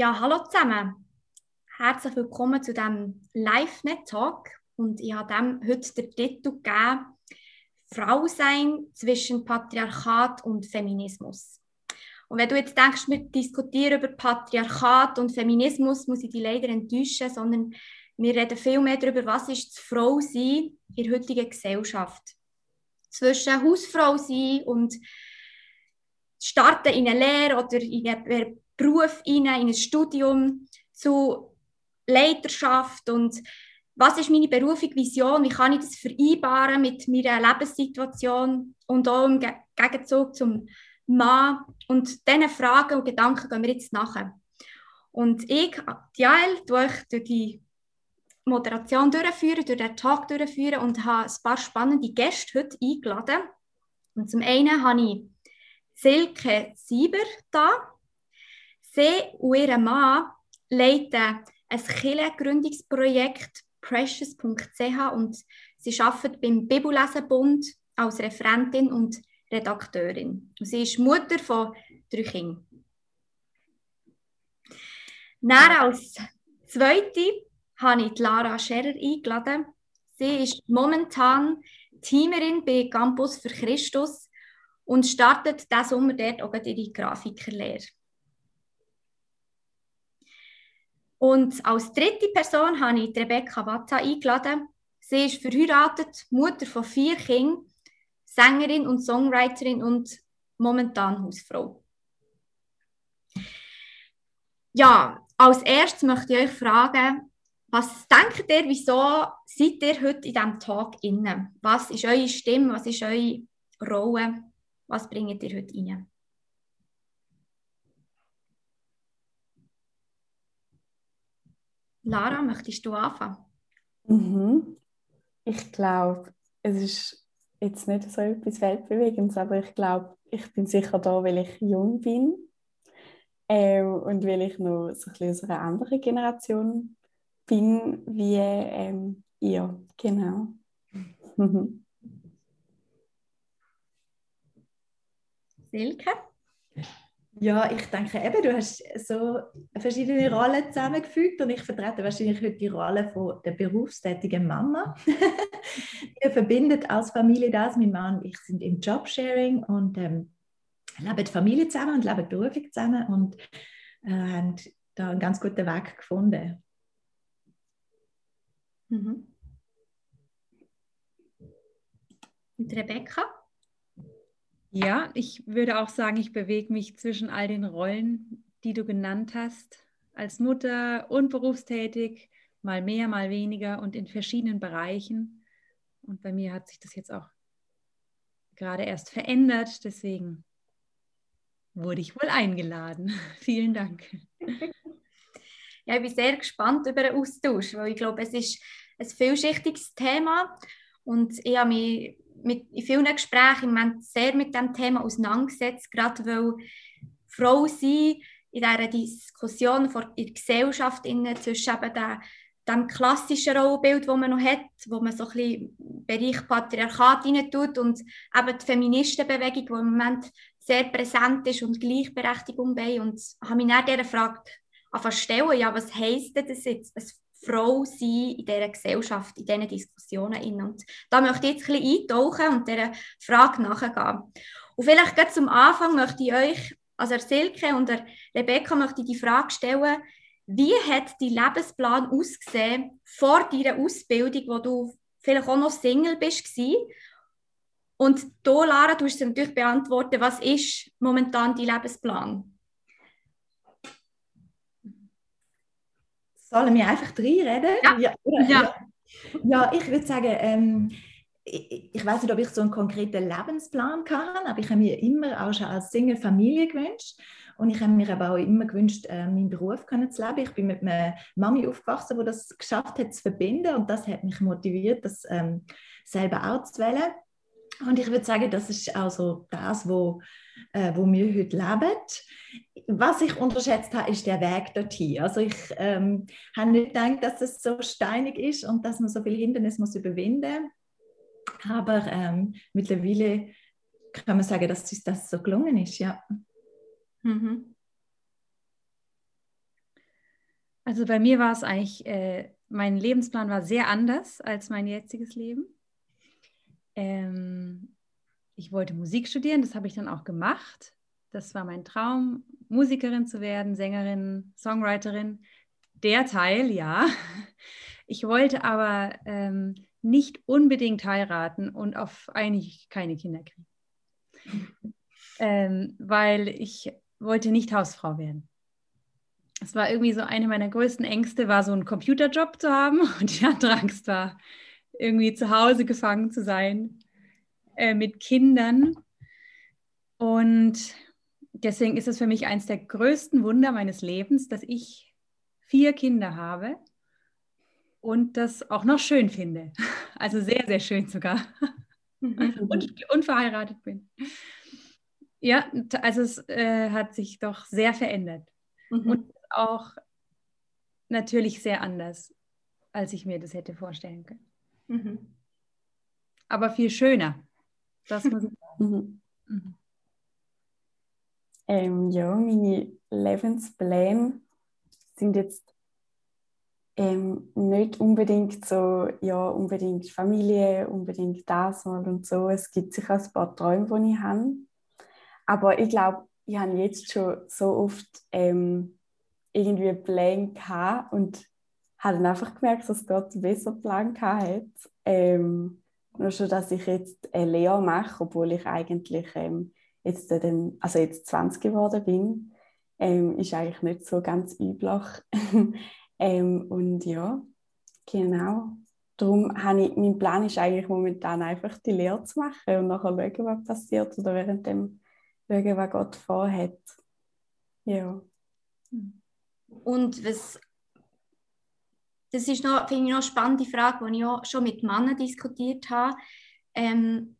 Ja, hallo zusammen. Herzlich willkommen zu diesem Live-Net-Talk. Und ich habe dem heute den Titel gegeben, Frau sein zwischen Patriarchat und Feminismus. Und wenn du jetzt denkst, wir diskutieren über Patriarchat und Feminismus, muss ich dich leider enttäuschen, sondern wir reden viel mehr darüber, was ist das Frau sein in der heutigen Gesellschaft. Zwischen Hausfrau sein und starten in eine Lehre oder in eine Beruf rein, in ein Studium, zu Leiterschaft und was ist meine berufliche Vision, wie kann ich das vereinbaren mit meiner Lebenssituation und auch im Gegenzug zum Mann. Und diesen Fragen und Gedanken gehen wir jetzt nachher. Und ich, Jael, tue durch die Moderation durchführen, durch den Tag durchführen und habe ein paar spannende Gäste heute eingeladen. Und zum einen habe ich Silke Sieber da. Sie und ihr Mann leiten ein Kirchengründungsprojekt precious.ch und sie arbeitet beim Bibellesenbund als Referentin und Redakteurin. Und sie ist Mutter von drei Kindern. Dann als zweite habe ich Lara Scherer eingeladen. Sie ist momentan Teamerin bei Campus für Christus und startet diesen Sommer dort auch ihre Grafikerlehre. Und als dritte Person habe ich Rebecca Watta eingeladen. Sie ist verheiratet, Mutter von vier Kindern, Sängerin und Songwriterin und momentan Hausfrau. Ja, als erstes möchte ich euch fragen, was denkt ihr, wieso seid ihr heute in diesem Tag inne? Was ist eure Stimme, was ist eure Rolle, was bringt ihr heute rein? Lara, möchtest du anfangen? Mhm. Ich glaube, es ist jetzt nicht so etwas Weltbewegendes, aber ich glaube, ich bin sicher da, weil ich jung bin ähm, und weil ich noch so ein bisschen aus einer anderen Generation bin wie ähm, ihr. Genau. Silke? Ja, ich denke eben, du hast so verschiedene Rollen zusammengefügt und ich vertrete wahrscheinlich heute die Rolle von der berufstätigen Mama. Wir verbinden als Familie das. Mein Mann und ich sind im Jobsharing und ähm, leben die Familie zusammen und leben beruflich zusammen und äh, haben da einen ganz guten Weg gefunden. Mhm. Und Rebecca? Ja, ich würde auch sagen, ich bewege mich zwischen all den Rollen, die du genannt hast, als Mutter und berufstätig, mal mehr, mal weniger und in verschiedenen Bereichen. Und bei mir hat sich das jetzt auch gerade erst verändert, deswegen wurde ich wohl eingeladen. Vielen Dank. Ja, ich bin sehr gespannt über den Austausch, weil ich glaube, es ist ein vielschichtiges Thema und ich habe mich mit, in vielen Gesprächen im Moment sehr mit dem Thema auseinandergesetzt, gerade weil Frau sein in dieser Diskussion vor in der Gesellschaft innen zwischen eben der, dem klassischen Rollenbild, das man noch hat, wo man so ein bisschen Bereich Patriarchat rein tut und eben die Feministenbewegung, die im Moment sehr präsent ist und Gleichberechtigung bei. Und habe mich dann dieser Frage stellen, ja, was heisst das jetzt, Frau sein in dieser Gesellschaft, in diesen Diskussionen. Und da möchte ich jetzt ein bisschen eintauchen und dieser Frage nachgehen. Und vielleicht gerade zum Anfang möchte ich euch, also Silke und der Rebecca, möchte ich die Frage stellen, wie hat dein Lebensplan ausgesehen vor deiner Ausbildung, wo du vielleicht auch noch Single bist? Und du, Lara, du hast natürlich beantworten, was ist momentan dein Lebensplan? Sollen wir einfach reinreden? Ja. Ja, ja. ja. ich würde sagen, ähm, ich, ich weiß nicht, ob ich so einen konkreten Lebensplan kann, aber ich habe mir immer auch schon als Single Familie gewünscht. Und ich habe mir aber auch immer gewünscht, äh, meinen Beruf zu leben. Ich bin mit einer Mami aufgewachsen, die das geschafft hat zu verbinden. Und das hat mich motiviert, das ähm, selber auch zu wählen. Und ich würde sagen, das ist auch so das, wo, äh, wo wir heute leben. Was ich unterschätzt habe, ist der Weg dorthin. Also ich ähm, habe nicht gedacht, dass es so steinig ist und dass man so viele Hindernisse muss überwinden. Aber ähm, mittlerweile kann man sagen, dass uns das so gelungen ist, ja. Mhm. Also bei mir war es eigentlich, äh, mein Lebensplan war sehr anders als mein jetziges Leben. Ähm, ich wollte Musik studieren, das habe ich dann auch gemacht. Das war mein Traum, Musikerin zu werden, Sängerin, Songwriterin. Der Teil, ja. Ich wollte aber ähm, nicht unbedingt heiraten und auf eigentlich keine Kinder kriegen. ähm, weil ich wollte nicht Hausfrau werden. Es war irgendwie so eine meiner größten Ängste, war so einen Computerjob zu haben und die andere Angst war, irgendwie zu Hause gefangen zu sein äh, mit Kindern. Und deswegen ist es für mich eines der größten Wunder meines Lebens, dass ich vier Kinder habe und das auch noch schön finde. Also sehr, sehr schön sogar. Und, und verheiratet bin. Ja, also es äh, hat sich doch sehr verändert. Mhm. Und auch natürlich sehr anders, als ich mir das hätte vorstellen können. Mhm. Aber viel schöner. Das muss ich sagen. Mhm. mhm. Ähm, ja, meine Lebenspläne sind jetzt ähm, nicht unbedingt so, ja, unbedingt Familie, unbedingt das mal und so. Es gibt sicher ein paar Träume, die ich habe. Aber ich glaube, ich habe jetzt schon so oft ähm, irgendwie Pläne gehabt und habe dann einfach gemerkt, dass Gott einen besseren Plan hat. Ähm, nur schon, dass ich jetzt eine Lehre mache, obwohl ich eigentlich ähm, jetzt, dann, also jetzt 20 geworden bin, ähm, ist eigentlich nicht so ganz üblich. ähm, und ja, genau. Darum habe ich, mein Plan ist eigentlich momentan einfach die Lehre zu machen und nachher schauen, was passiert oder während dem schauen, was Gott vorhat. Ja. Und was das ist noch, finde ich noch eine spannende Frage, die ich auch schon mit Männern diskutiert habe. Ähm,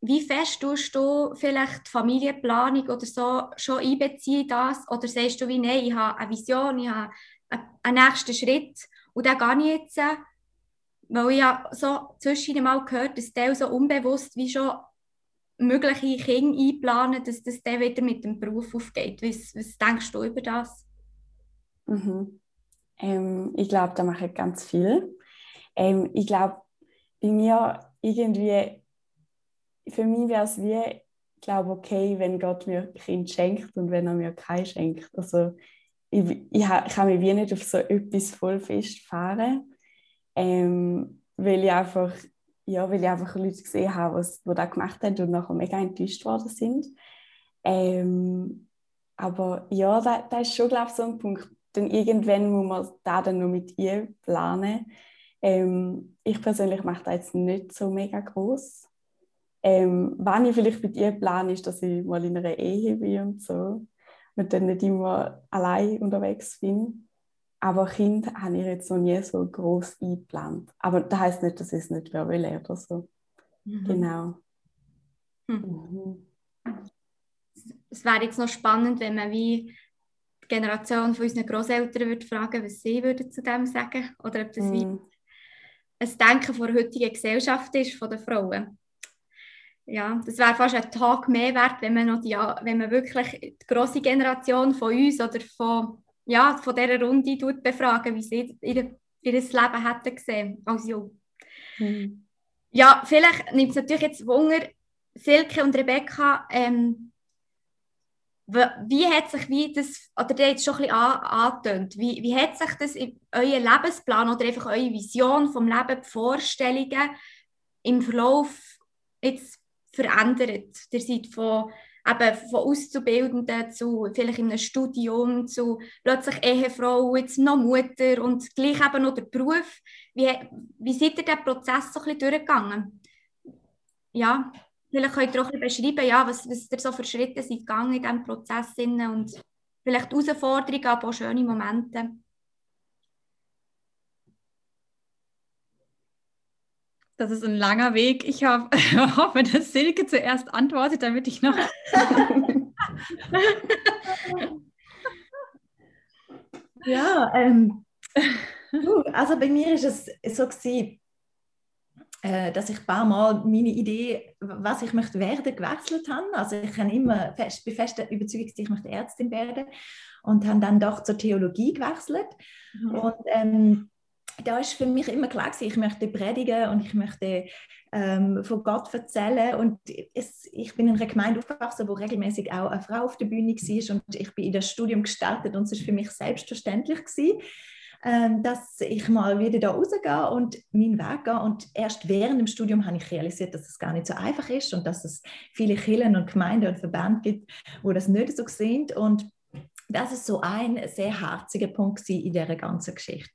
wie fest tust du vielleicht Familienplanung oder so schon einbeziehen das? Oder sagst du wie, nein, ich habe eine Vision, ich habe einen nächsten Schritt und den gehe ich jetzt, weil ich ja so zwischen mal gehört, dass der so unbewusst wie schon mögliche Kinder einplanen, dass das dann wieder mit dem Beruf aufgeht. Was, was denkst du über das? Mhm. Ähm, ich glaube, da mache ich ganz viel. Ähm, ich glaube, bei mir irgendwie, für mich wäre es wie, ich glaube, okay, wenn Gott mir Kind schenkt und wenn er mir kein schenkt. Also ich, ich, ich kann mich wie nicht auf so etwas voll festfahren, ähm, weil ich einfach ja, weil ich einfach Leute gesehen habe, die das gemacht haben und nachher mega enttäuscht worden sind. Ähm, aber ja, da, da ist schon, glaube ich, so ein Punkt, dann irgendwann muss man da dann noch mit ihr planen. Ähm, ich persönlich mache das jetzt nicht so mega groß. Ähm, wenn ich vielleicht mit ihr plane, ist, dass ich mal in einer Ehe bin und so und dann nicht immer allein unterwegs bin. Aber Kind habe ich jetzt noch nie so groß eingeplant. Aber das heißt nicht, dass ich es nicht mehr will oder so. Mhm. Genau. Mhm. Es wäre jetzt noch spannend, wenn man wie Generation von unseren Großeltern würde fragen, was sie würden zu dem sagen oder ob das mm. ein Denken von der heutigen Gesellschaft ist, von den Frauen. Ja, das wäre fast ein Tag mehr wert, wenn man, noch die, wenn man wirklich die grosse Generation von uns oder von, ja, von dieser Runde befragen, wie sie ihr, ihr Leben hätten gesehen als Jung. Mm. Ja, vielleicht nimmt es natürlich jetzt Wunder, Silke und Rebecca, ähm, wie hat sich wie das, oder der jetzt schon ein bisschen angetönt, wie, wie hat sich das in eurem Lebensplan oder einfach eure Vision vom Leben, die Vorstellungen im Verlauf jetzt verändert? Ihr seid von, eben von Auszubildenden zu vielleicht in einem Studium, zu plötzlich Ehefrau, jetzt noch Mutter und gleich eben noch der Beruf. Wie, wie seid ihr diesen Prozess so ein bisschen durchgegangen? Ja. Vielleicht könnt ihr auch ein bisschen beschreiben, ja, was, was ihr so für Schritte sind gegangen in diesem Prozess und vielleicht Herausforderungen, aber auch schöne Momente. Das ist ein langer Weg. Ich hoffe, hoffe, dass Silke zuerst antwortet, damit ich noch. ja, ähm, also bei mir ist es so gewesen, dass ich ein paar Mal meine Idee, was ich möchte werden, gewechselt habe. Also ich habe immer fest, bin fest überzeugt, ich möchte Ärztin werden und habe dann doch zur Theologie gewechselt. Mhm. Und ähm, da ist für mich immer klar gewesen, ich möchte predigen und ich möchte ähm, von Gott erzählen und es, ich bin in einer Gemeinde aufgewachsen, wo regelmäßig auch eine Frau auf der Bühne war und ich bin in das Studium gestartet und es ist für mich selbstverständlich gewesen, dass ich mal wieder da rausgehe und meinen Weg gehe und erst während dem Studium habe ich realisiert, dass es gar nicht so einfach ist und dass es viele Kirchen und Gemeinden und Verbände gibt, wo das nicht so sind und das ist so ein sehr herziger Punkt in dieser ganzen Geschichte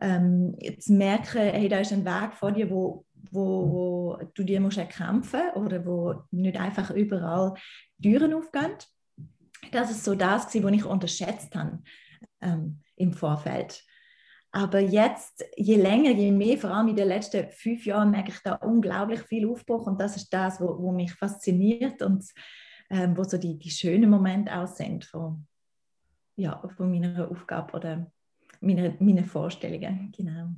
ähm, zu merken, hey, da ist ein Weg vor dir, wo, wo, wo du dir musst erkämpfen oder wo nicht einfach überall Türen aufgehen. Das ist so das, was ich unterschätzt habe ähm, im Vorfeld. Aber jetzt, je länger, je mehr, vor allem in den letzten fünf Jahren, merke ich da unglaublich viel Aufbruch und das ist das, wo mich fasziniert und ähm, wo so die, die schönen Momente auch sind von, ja, von meiner Aufgabe oder meine, meine Vorstellungen. Genau.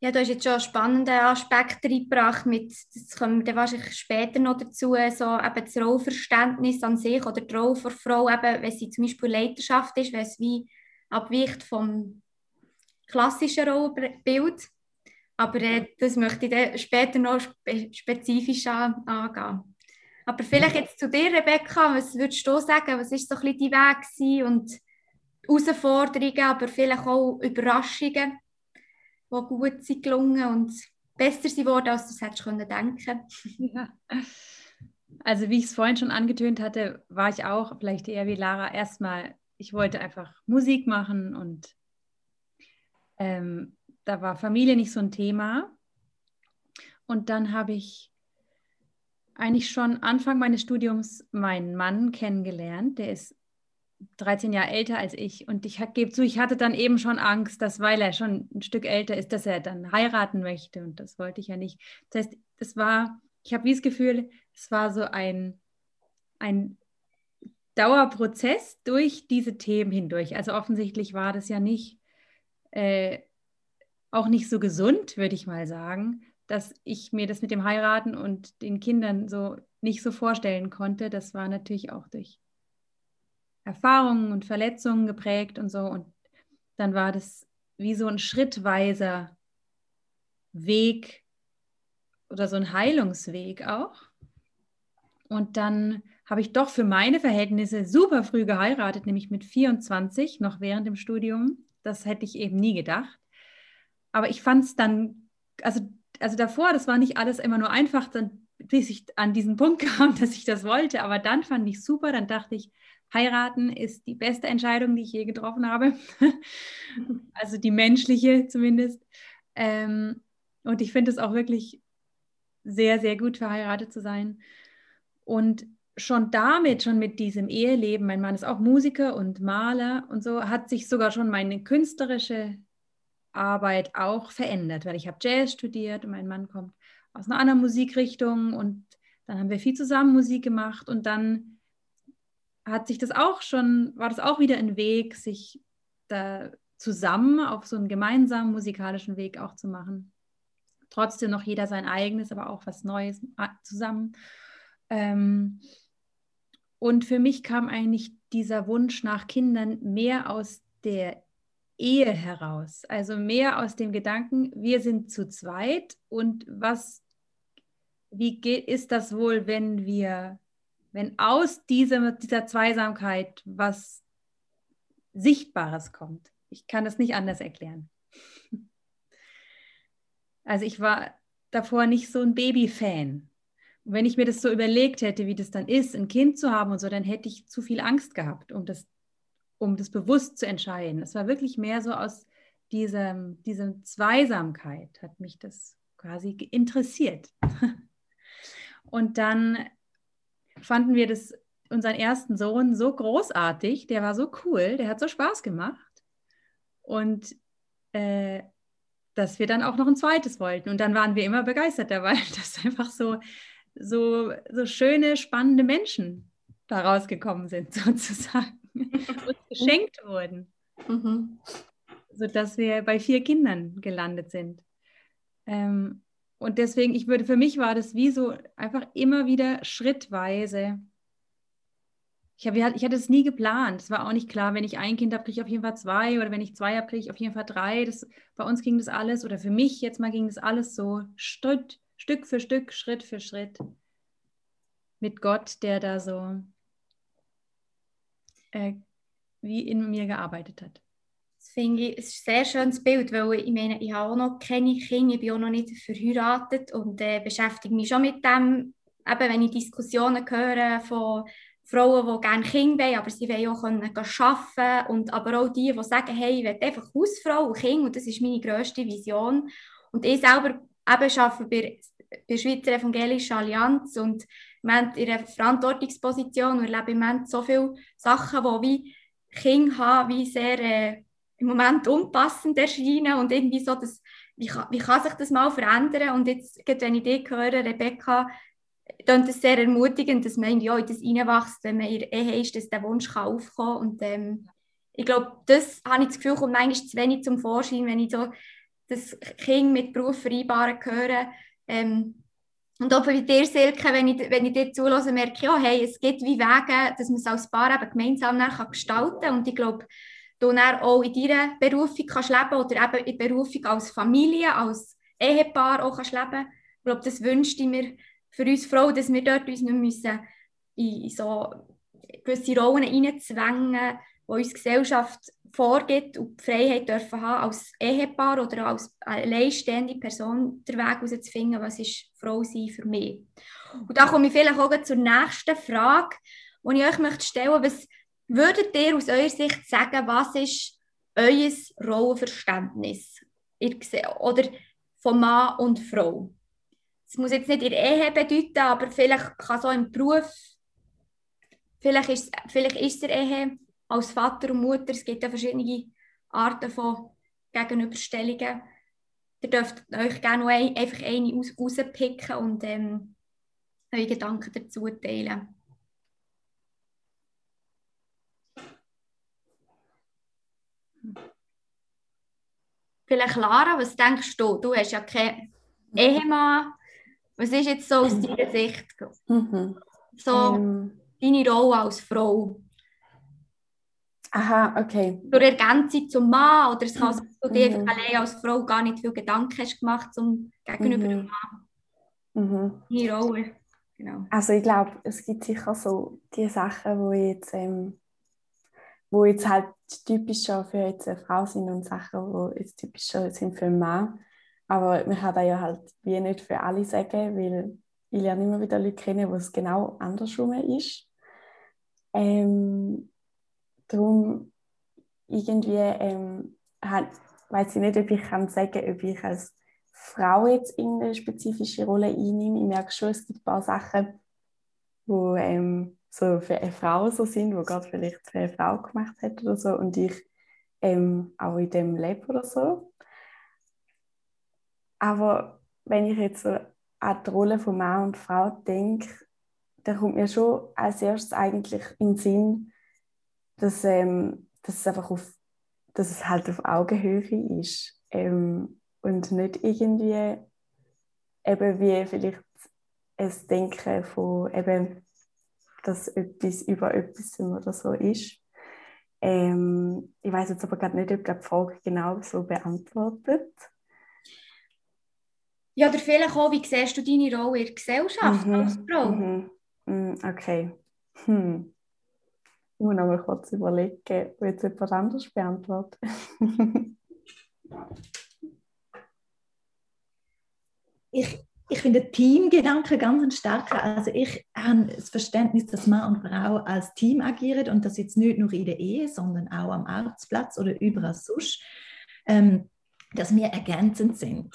Ja, du hast jetzt schon einen spannenden Aspekt reingebracht, mit, das kommen wir dann wahrscheinlich später noch dazu, so eben das Rollverständnis an sich oder die Rolle der Frau, eben, wenn sie zum Beispiel Leiterschaft ist, wenn es wie abweicht vom klassischen Rollenbild. Aber äh, das möchte ich dann später noch spe spezifisch an, angehen. Aber vielleicht jetzt zu dir, Rebecca, was würdest du sagen, was ist so ein bisschen dein Weg und Herausforderungen, aber vielleicht auch Überraschungen, die gut sind gelungen und besser sind worden, als du es hättest können denken. Ja. Also wie ich es vorhin schon angetönt hatte, war ich auch vielleicht eher wie Lara erstmal, ich wollte einfach Musik machen und ähm, da war Familie nicht so ein Thema. Und dann habe ich eigentlich schon Anfang meines Studiums meinen Mann kennengelernt. Der ist 13 Jahre älter als ich. Und ich gebe zu, ich hatte dann eben schon Angst, dass, weil er schon ein Stück älter ist, dass er dann heiraten möchte. Und das wollte ich ja nicht. Das heißt, es war, ich habe wie das Gefühl, es war so ein, ein Dauerprozess durch diese Themen hindurch. Also offensichtlich war das ja nicht, äh, auch nicht so gesund, würde ich mal sagen, dass ich mir das mit dem Heiraten und den Kindern so nicht so vorstellen konnte. Das war natürlich auch durch Erfahrungen und Verletzungen geprägt und so. Und dann war das wie so ein schrittweiser Weg oder so ein Heilungsweg auch. Und dann habe ich doch für meine Verhältnisse super früh geheiratet, nämlich mit 24, noch während dem Studium. Das hätte ich eben nie gedacht. Aber ich fand es dann, also, also davor, das war nicht alles immer nur einfach, dann, bis ich an diesen Punkt kam, dass ich das wollte. Aber dann fand ich super, dann dachte ich, heiraten ist die beste Entscheidung, die ich je getroffen habe. also die menschliche zumindest. Ähm, und ich finde es auch wirklich sehr, sehr gut, verheiratet zu sein. Und schon damit, schon mit diesem Eheleben, mein Mann ist auch Musiker und Maler und so, hat sich sogar schon meine künstlerische Arbeit auch verändert, weil ich habe Jazz studiert und mein Mann kommt aus einer anderen Musikrichtung und dann haben wir viel zusammen Musik gemacht und dann hat sich das auch schon, war das auch wieder ein Weg, sich da zusammen auf so einen gemeinsamen musikalischen Weg auch zu machen. Trotzdem noch jeder sein eigenes, aber auch was Neues äh, zusammen. Ähm, und für mich kam eigentlich dieser Wunsch nach Kindern mehr aus der Ehe heraus, also mehr aus dem Gedanken, wir sind zu zweit und was, wie geht, ist das wohl, wenn wir wenn aus dieser, dieser Zweisamkeit was Sichtbares kommt. Ich kann das nicht anders erklären. Also ich war davor nicht so ein Baby-Fan. Wenn ich mir das so überlegt hätte, wie das dann ist, ein Kind zu haben und so, dann hätte ich zu viel Angst gehabt, um das, um das bewusst zu entscheiden. Es war wirklich mehr so aus diesem, diesem Zweisamkeit hat mich das quasi interessiert. Und dann fanden wir das, unseren ersten Sohn so großartig, der war so cool, der hat so Spaß gemacht. Und äh, dass wir dann auch noch ein zweites wollten. Und dann waren wir immer begeistert dabei, dass einfach so, so, so schöne, spannende Menschen daraus gekommen sind, sozusagen, und geschenkt wurden. Mhm. Sodass wir bei vier Kindern gelandet sind. Ähm, und deswegen, ich würde, für mich war das wie so einfach immer wieder schrittweise. Ich, hab, ich hatte es nie geplant. Es war auch nicht klar, wenn ich ein Kind habe, kriege ich auf jeden Fall zwei oder wenn ich zwei habe, kriege ich auf jeden Fall drei. Das, bei uns ging das alles oder für mich jetzt mal ging das alles so Schritt, Stück für Stück, Schritt für Schritt mit Gott, der da so äh, wie in mir gearbeitet hat. Das finde ich, ein sehr schönes Bild, weil ich meine, ich habe auch noch keine Kinder, ich bin auch noch nicht verheiratet und äh, beschäftige mich schon mit dem, eben wenn ich Diskussionen höre von Frauen, die gerne Kinder wollen, aber sie wollen auch können arbeiten und aber auch die, die sagen, hey, ich will einfach Hausfrau und Kind und das ist meine grösste Vision. Und ich selber eben arbeite bei, bei der Schweizer Evangelischen Allianz und wir haben in Verantwortungsposition und erleben im Moment so viele Sachen, die wie Kinder haben, wie sehr äh, im Moment unpassend erscheinen und irgendwie so, dass, wie, kann, wie kann sich das mal verändern? Und jetzt, wenn ich dich höre, Rebecca, ist es sehr ermutigend, dass man ja in das reinwächst, wenn man in der Ehe ist, dass der Wunsch kann aufkommen kann. Und ähm, ich glaube, das habe ich das Gefühl, kommt manchmal zu wenig zum Vorschein, wenn ich so das Kind mit Beruf vereinbaren höre. Ähm, und auch bei dir, Silke, wenn ich, wenn ich dir zulasse, merke ich, ja, hey, es gibt wie Wege, dass man es als Paar eben gemeinsam gestalten kann. Und ich glaube, du dann auch in deiner Berufung kannst leben oder eben in Berufung als Familie, als Ehepaar auch kannst leben. Ich glaube, das wünschte ich mir für uns Frauen, dass wir dort uns nicht müssen in so gewisse Rollen hineinzwängen, die uns Gesellschaft vorgibt und die Freiheit dürfen haben, als Ehepaar oder als alleinstehende Person den Weg herauszufinden, was ist Frau sein für mich. Und da komme ich vielleicht auch zur nächsten Frage, die ich euch möchte stellen möchte. Was würdet ihr aus eurer Sicht sagen, was ist euer Rollenverständnis oder von Mann und Frau? Das muss jetzt nicht in Ehe bedeuten, aber vielleicht kann so im Beruf, vielleicht ist, vielleicht ist der Ehe als Vater und Mutter, es gibt ja verschiedene Arten von Gegenüberstellungen. Ihr dürft euch gerne noch ein, einfach eine aus, rauspicken und ähm, eure Gedanken dazu teilen. Vielleicht Lara, was denkst du? Du hast ja keinen Ehemann. Was ist jetzt so aus deiner Sicht? Mhm. So ähm. deine Rolle als Frau? Aha, okay. Durch Ergänzung zum Mann oder es kann sein, dass du dir mhm. allein als Frau gar nicht viel Gedanken hast gemacht zum gegenüber mhm. dem Mann. Mhm. Deine Rolle. Genau. Also ich glaube, es gibt sicher so die Sachen, wo jetzt, ähm, wo jetzt halt typischer für jetzt eine Frau sind und Sachen, wo jetzt typischer sind für einen Mann. Aber man kann da ja halt wie nicht für alle sagen, weil ich lerne immer wieder Leute kennen, wo es genau andersrum ist. Ähm, darum irgendwie ähm, weiß ich nicht, ob ich kann sagen, ob ich als Frau jetzt in eine spezifische Rolle einnehme. Ich merke schon, es gibt ein paar Sachen, wo ähm, so für eine Frau so sind, wo gerade vielleicht für eine Frau gemacht hat oder so und ich ähm, auch in dem lebe oder so. Aber wenn ich jetzt so an die Rolle von Mann und Frau denke, dann kommt mir schon als erstes eigentlich in den Sinn, dass, ähm, dass, es einfach auf, dass es halt auf Augenhöhe ist ähm, und nicht irgendwie eben wie vielleicht es Denken von eben, dass etwas über etwas oder so ist. Ähm, ich weiß jetzt aber gerade nicht, ob die Frage genau so beantwortet. Ja, oder vielleicht auch, wie siehst du deine Rolle in der Gesellschaft mhm. als Frau? Mhm. mhm. Okay. Hm. Ich muss noch mal kurz überlegen, ob jetzt jemand anders beantwortet. ich, ich finde den Teamgedanken ganz stark. Also ich habe das Verständnis, dass Mann und Frau als Team agieren und das jetzt nicht nur in der Ehe, sondern auch am Arbeitsplatz oder überall sonst, ähm, dass wir ergänzend sind.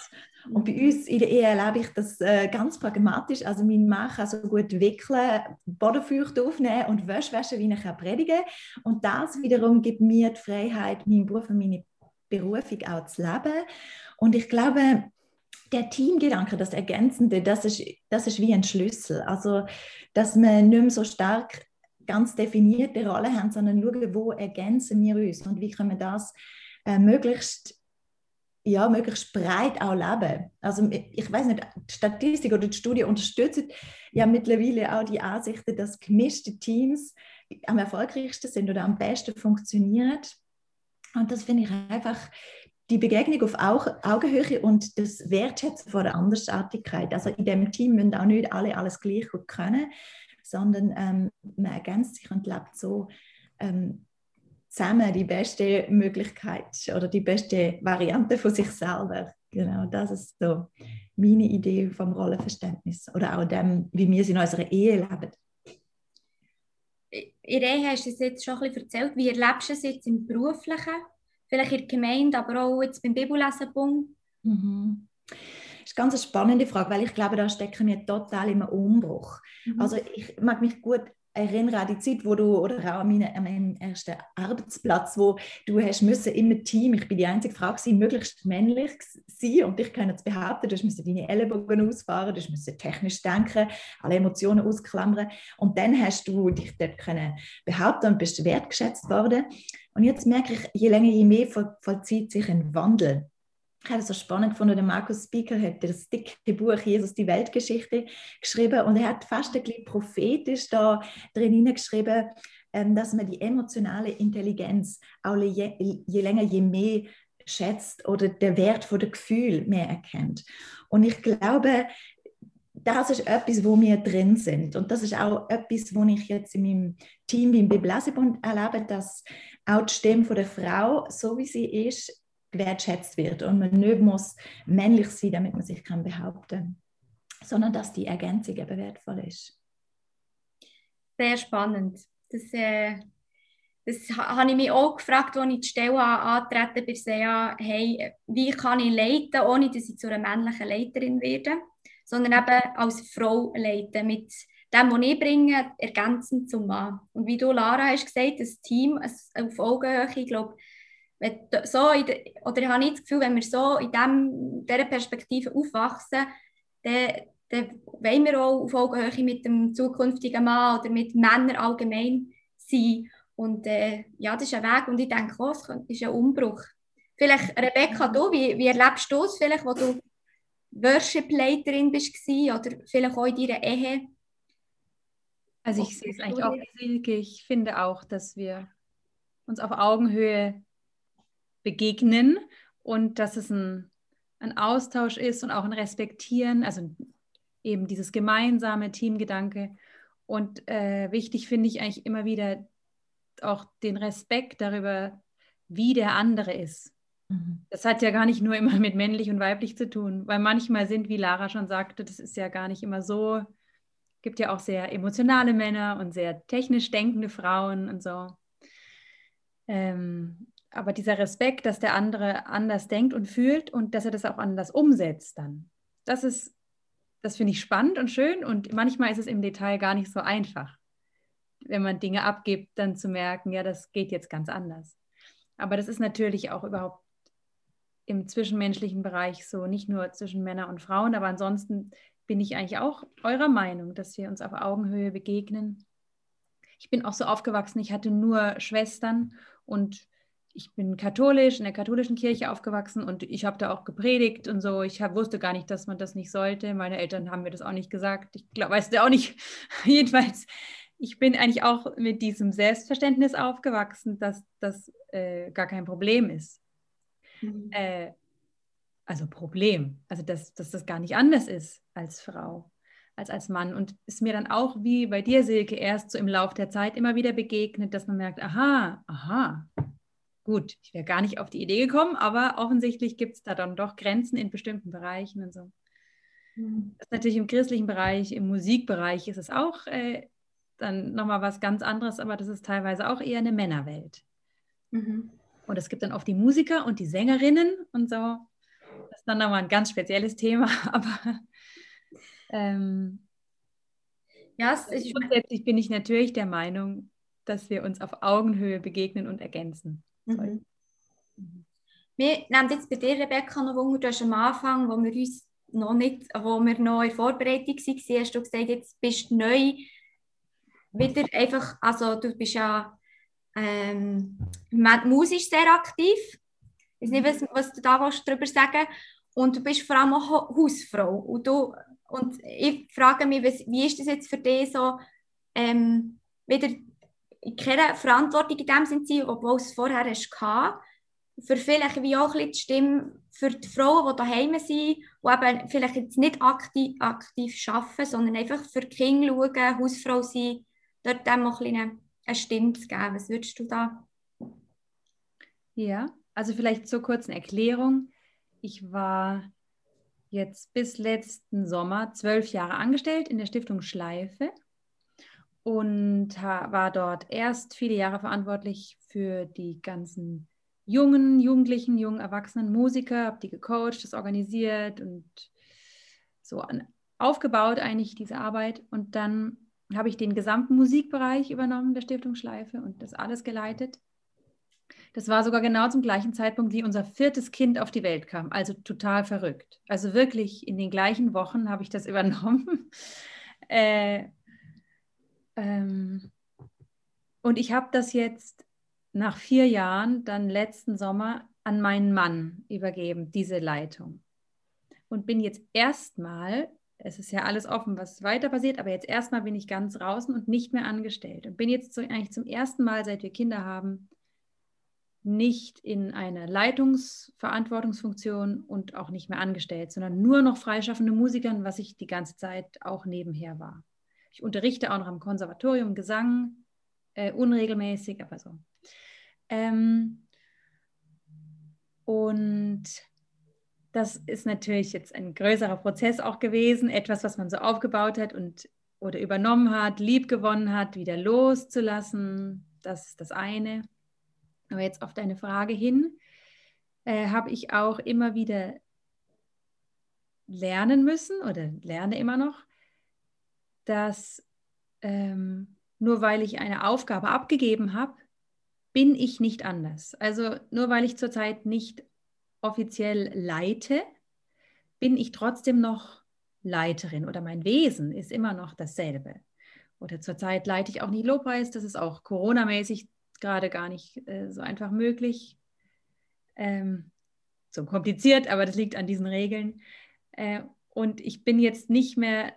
Und bei uns in der Ehe erlebe ich das äh, ganz pragmatisch. Also mein Mann kann so gut wickeln, Bodenfeucht aufnehmen und Wäsche waschen, wie ich predigen Und das wiederum gibt mir die Freiheit, meinen Beruf und meine Berufung auch zu leben. Und ich glaube, der Teamgedanke, das Ergänzende, das ist, das ist wie ein Schlüssel. Also, dass man nicht mehr so stark ganz definierte Rollen haben, sondern schauen, wo ergänzen wir uns und wie können wir das äh, möglichst ja, möglichst breit auch leben. Also ich weiß nicht, die Statistik oder die Studie unterstützt ja mittlerweile auch die Ansichten, dass gemischte Teams am erfolgreichsten sind oder am besten funktionieren. Und das finde ich einfach die Begegnung auf Augenhöhe und das Wertschätzen von der Andersartigkeit. Also in dem Team müssen auch nicht alle alles gleich gut können, sondern ähm, man ergänzt sich und lebt so ähm, zusammen die beste Möglichkeit oder die beste Variante von sich selber. Genau, das ist so meine Idee vom Rollenverständnis oder auch dem, wie wir es in unserer Ehe leben. In der Ehe hast du es jetzt schon ein bisschen erzählt. Wie erlebst du es jetzt im Beruflichen? Vielleicht in der Gemeinde, aber auch jetzt beim Bibellesenbund? Mhm. Das ist eine ganz spannende Frage, weil ich glaube, da stecken wir total im Umbruch. Mhm. Also ich mag mich gut erinnere an die Zeit, wo du, oder auch an, meine, an meinem ersten Arbeitsplatz, wo du hast müssen im Team, ich bin die einzige Frau gewesen, möglichst männlich sein und ich kann jetzt behaupten, du musst deine Ellenbogen ausfahren, du musst technisch denken, alle Emotionen ausklammern. Und dann hast du dich dort können behaupten und bist wertgeschätzt worden. Und jetzt merke ich, je länger, je mehr vollzieht sich ein Wandel ich habe es so spannend gefunden, der Markus Speaker hat das dicke Buch Jesus, die Weltgeschichte geschrieben und er hat fast ein bisschen prophetisch da drin geschrieben, ähm, dass man die emotionale Intelligenz auch je, je länger, je mehr schätzt oder der Wert von der Gefühl mehr erkennt. Und ich glaube, das ist etwas, wo wir drin sind. Und das ist auch etwas, wo ich jetzt in meinem Team beim Bibellesebund erlebe, dass auch die Stimme von der Frau, so wie sie ist, gewertschätzt wird und man nicht muss männlich sein, damit man sich kann behaupten, sondern dass die Ergänzung eben wertvoll ist. Sehr spannend. Das, äh, das habe ich mich auch gefragt, als ich die Stelle antreten bin, ja, hey, wie kann ich leiten, ohne dass ich zu einer männlichen Leiterin werde, sondern eben als Frau leiten, mit dem, was ich bringe, ergänzend zum Mann. Und wie du, Lara, hast gesagt, das Team auf Augenhöhe, ich glaube, so de, oder ich habe nicht das Gefühl, wenn wir so in dem, dieser Perspektive aufwachsen, dann, dann wollen wir auch auf Augenhöhe mit dem zukünftigen Mann oder mit Männern allgemein sein. Und äh, ja, das ist ein Weg und ich denke, oh, es ist ein Umbruch. Vielleicht, Rebecca, du, wie, wie erlebst du es vielleicht, wo du Worship-Leiterin bist oder vielleicht auch in deiner Ehe? Also ich sehe es eigentlich auch, Silke, ich finde auch, dass wir uns auf Augenhöhe begegnen und dass es ein, ein Austausch ist und auch ein Respektieren, also eben dieses gemeinsame Teamgedanke. Und äh, wichtig finde ich eigentlich immer wieder auch den Respekt darüber, wie der andere ist. Mhm. Das hat ja gar nicht nur immer mit männlich und weiblich zu tun, weil manchmal sind, wie Lara schon sagte, das ist ja gar nicht immer so. Es gibt ja auch sehr emotionale Männer und sehr technisch denkende Frauen und so. Ähm, aber dieser Respekt, dass der andere anders denkt und fühlt und dass er das auch anders umsetzt dann, das ist, das finde ich spannend und schön und manchmal ist es im Detail gar nicht so einfach, wenn man Dinge abgibt, dann zu merken, ja, das geht jetzt ganz anders. Aber das ist natürlich auch überhaupt im zwischenmenschlichen Bereich so, nicht nur zwischen Männern und Frauen, aber ansonsten bin ich eigentlich auch eurer Meinung, dass wir uns auf Augenhöhe begegnen. Ich bin auch so aufgewachsen, ich hatte nur Schwestern und ich bin katholisch, in der katholischen Kirche aufgewachsen und ich habe da auch gepredigt und so. Ich hab, wusste gar nicht, dass man das nicht sollte. Meine Eltern haben mir das auch nicht gesagt. Ich glaube, weißt du auch nicht. Jedenfalls, ich bin eigentlich auch mit diesem Selbstverständnis aufgewachsen, dass das äh, gar kein Problem ist. Mhm. Äh, also Problem, also dass, dass das gar nicht anders ist als Frau, als als Mann. Und ist mir dann auch wie bei dir, Silke, erst so im Lauf der Zeit immer wieder begegnet, dass man merkt, aha, aha, gut, ich wäre gar nicht auf die Idee gekommen, aber offensichtlich gibt es da dann doch Grenzen in bestimmten Bereichen und so. Mhm. Das ist natürlich im christlichen Bereich, im Musikbereich ist es auch äh, dann nochmal was ganz anderes, aber das ist teilweise auch eher eine Männerwelt. Mhm. Und es gibt dann oft die Musiker und die Sängerinnen und so. Das ist dann nochmal ein ganz spezielles Thema, aber ähm, ja, grundsätzlich bin ich natürlich der Meinung, dass wir uns auf Augenhöhe begegnen und ergänzen. Mhm. Mhm. Wir nehmen jetzt bei dir, Rebecca, noch Wunder, du hast am Anfang, wo wir uns noch nicht, wo wir noch in Vorbereitung waren, hast du gesagt, jetzt bist du neu wieder einfach, also du bist ja ähm, musisch sehr aktiv. Ich weiß nicht, was, was du da darüber sagen Und du bist vor allem auch Hausfrau. Und, du, und ich frage mich, was, wie ist das jetzt für dich so, ähm, wieder keine Verantwortung in dem Sinn sein, obwohl es vorher hast für vielleicht wie auch ein die Stimme für die Frauen, die daheim sind, die eben vielleicht jetzt nicht aktiv, aktiv arbeiten, sondern einfach für die Kinder schauen, Hausfrau sein, dort dem auch ein eine, eine Stimme zu geben. Was würdest du da? Ja, also vielleicht zur kurzen Erklärung. Ich war jetzt bis letzten Sommer zwölf Jahre angestellt in der Stiftung Schleife und war dort erst viele Jahre verantwortlich für die ganzen jungen, jugendlichen, jungen Erwachsenen Musiker, habe die gecoacht, das organisiert und so an, aufgebaut eigentlich diese Arbeit. Und dann habe ich den gesamten Musikbereich übernommen der Stiftung Schleife und das alles geleitet. Das war sogar genau zum gleichen Zeitpunkt, wie unser viertes Kind auf die Welt kam. Also total verrückt. Also wirklich in den gleichen Wochen habe ich das übernommen. äh, ähm, und ich habe das jetzt nach vier Jahren, dann letzten Sommer, an meinen Mann übergeben, diese Leitung. Und bin jetzt erstmal, es ist ja alles offen, was weiter passiert, aber jetzt erstmal bin ich ganz draußen und nicht mehr angestellt. Und bin jetzt so, eigentlich zum ersten Mal, seit wir Kinder haben, nicht in einer Leitungsverantwortungsfunktion und auch nicht mehr angestellt, sondern nur noch freischaffende Musikern, was ich die ganze Zeit auch nebenher war. Ich unterrichte auch noch am Konservatorium Gesang, äh, unregelmäßig, aber so. Ähm, und das ist natürlich jetzt ein größerer Prozess auch gewesen, etwas, was man so aufgebaut hat und oder übernommen hat, lieb gewonnen hat, wieder loszulassen. Das ist das eine. Aber jetzt auf deine Frage hin, äh, habe ich auch immer wieder lernen müssen oder lerne immer noch, dass ähm, nur weil ich eine Aufgabe abgegeben habe, bin ich nicht anders. Also nur weil ich zurzeit nicht offiziell leite, bin ich trotzdem noch Leiterin oder mein Wesen ist immer noch dasselbe. Oder zurzeit leite ich auch nicht Lobpreis, das ist auch Corona-mäßig gerade gar nicht äh, so einfach möglich. Ähm, so kompliziert, aber das liegt an diesen Regeln. Äh, und ich bin jetzt nicht mehr,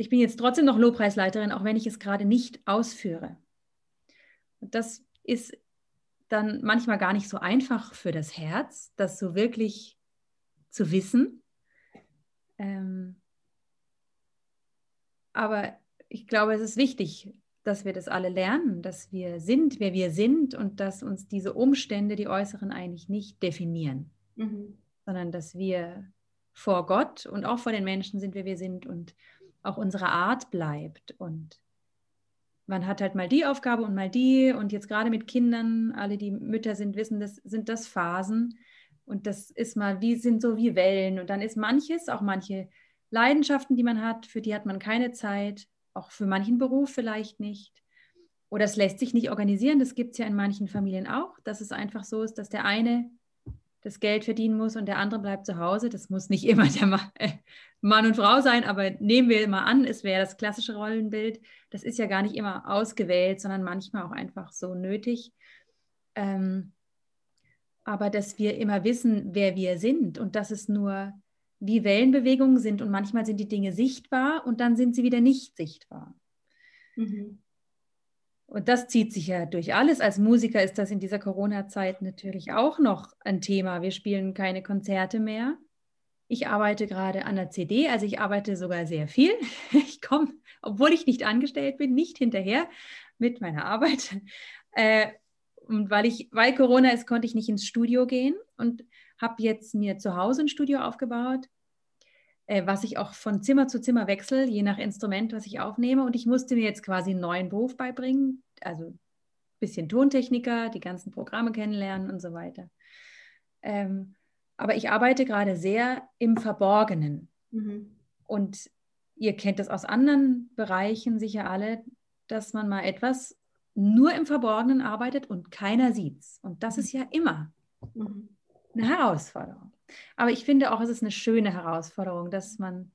ich bin jetzt trotzdem noch Lobpreisleiterin, auch wenn ich es gerade nicht ausführe. Und das ist dann manchmal gar nicht so einfach für das Herz, das so wirklich zu wissen. Ähm, aber ich glaube, es ist wichtig, dass wir das alle lernen, dass wir sind, wer wir sind und dass uns diese Umstände, die äußeren, eigentlich nicht definieren, mhm. sondern dass wir vor Gott und auch vor den Menschen sind, wer wir sind und auch unsere Art bleibt. Und man hat halt mal die Aufgabe und mal die. Und jetzt gerade mit Kindern, alle die Mütter sind, wissen, das sind das Phasen. Und das ist mal, wie sind so wie Wellen. Und dann ist manches, auch manche Leidenschaften, die man hat, für die hat man keine Zeit, auch für manchen Beruf vielleicht nicht. Oder es lässt sich nicht organisieren, das gibt es ja in manchen Familien auch, dass es einfach so ist, dass der eine das Geld verdienen muss und der andere bleibt zu Hause. Das muss nicht immer der Mann, äh, Mann und Frau sein, aber nehmen wir mal an, es wäre das klassische Rollenbild. Das ist ja gar nicht immer ausgewählt, sondern manchmal auch einfach so nötig. Ähm, aber dass wir immer wissen, wer wir sind und dass es nur wie Wellenbewegungen sind und manchmal sind die Dinge sichtbar und dann sind sie wieder nicht sichtbar. Mhm. Und das zieht sich ja durch alles. Als Musiker ist das in dieser Corona-Zeit natürlich auch noch ein Thema. Wir spielen keine Konzerte mehr. Ich arbeite gerade an der CD, also ich arbeite sogar sehr viel. Ich komme, obwohl ich nicht angestellt bin, nicht hinterher mit meiner Arbeit. Äh, und weil ich, weil Corona ist, konnte ich nicht ins Studio gehen und habe jetzt mir zu Hause ein Studio aufgebaut, äh, was ich auch von Zimmer zu Zimmer wechsle, je nach Instrument, was ich aufnehme. Und ich musste mir jetzt quasi einen neuen Beruf beibringen, also ein bisschen Tontechniker, die ganzen Programme kennenlernen und so weiter. Ähm, aber ich arbeite gerade sehr im Verborgenen. Mhm. Und ihr kennt das aus anderen Bereichen sicher alle, dass man mal etwas nur im Verborgenen arbeitet und keiner sieht es. Und das ist ja immer mhm. eine Herausforderung. Aber ich finde auch, es ist eine schöne Herausforderung, dass man,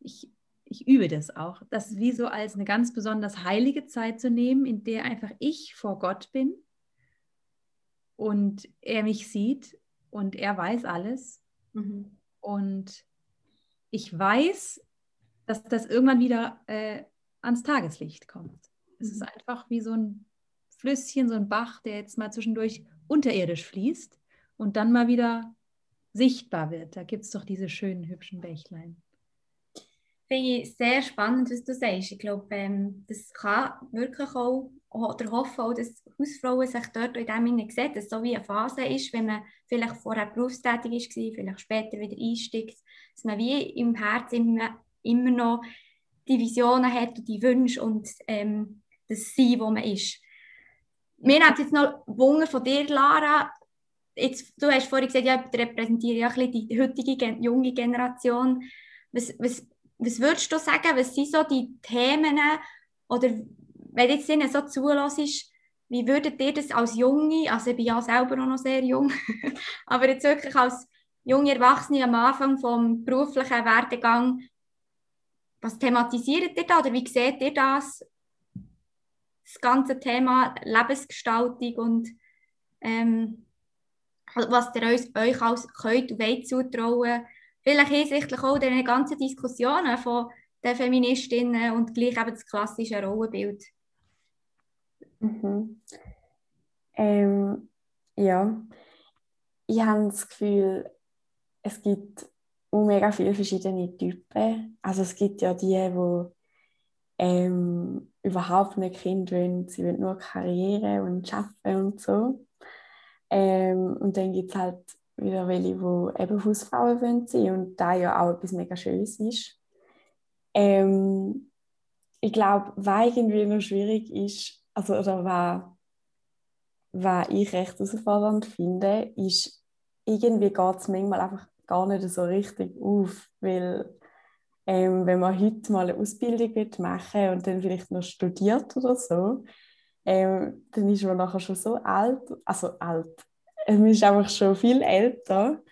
ich, ich übe das auch, das wie so als eine ganz besonders heilige Zeit zu nehmen, in der einfach ich vor Gott bin und er mich sieht und er weiß alles. Mhm. Und ich weiß, dass das irgendwann wieder äh, ans Tageslicht kommt. Es ist Mhm. einfach wie so ein Flüsschen, so ein Bach, der jetzt mal zwischendurch unterirdisch fließt und dann mal wieder sichtbar wird. Da gibt es doch diese schönen, hübschen Bächlein. Finde ich sehr spannend, was du sagst. Ich glaube, ähm, das kann wirklich auch, oder hoffe auch, dass Hausfrauen sich dort in dem Sinne sehen, dass es so wie eine Phase ist, wenn man vielleicht vorher berufstätig war, vielleicht später wieder einsteigt, dass man wie im Herzen immer, immer noch die Visionen hat und die Wünsche und ähm, das Sein, wo man ist. Mir hat jetzt noch Wunder von dir, Lara. Jetzt, du hast vorhin gesagt, ja, ich repräsentiere ja ein bisschen die heutige junge Generation. Was, was, was würdest du sagen, was sind so die Themen oder wenn jetzt ihnen so zulässt, wie würdet ihr das als Junge, also ich bin ja selber auch noch sehr jung, aber jetzt wirklich als junge Erwachsene am Anfang vom beruflichen Werdegang, was thematisiert ihr da oder wie seht ihr das? Das ganze Thema Lebensgestaltung und ähm, was ihr euch, als könnt und wollt zutrauen, vielleicht hinsichtlich auch der ganzen Diskussionen von den Feministinnen und gleich eben das klassische Rollenbild. Mhm. Ähm, ja, ich habe das Gefühl, es gibt mega viele verschiedene Typen. Also es gibt ja die, die ähm, überhaupt nicht Kind wollen, sie wollen nur Karriere und arbeiten und so. Ähm, und dann gibt es halt wieder welche, die eben Hausfrauen wollen und da ja auch etwas mega Schönes ist. Ähm, ich glaube, was irgendwie noch schwierig ist, also oder was, was ich recht herausfordernd finde, ist, irgendwie geht es manchmal einfach gar nicht so richtig auf, weil ähm, wenn man heute mal eine Ausbildung machen und dann vielleicht noch studiert oder so, ähm, dann ist man nachher schon so alt, also alt, man ist einfach schon viel älter.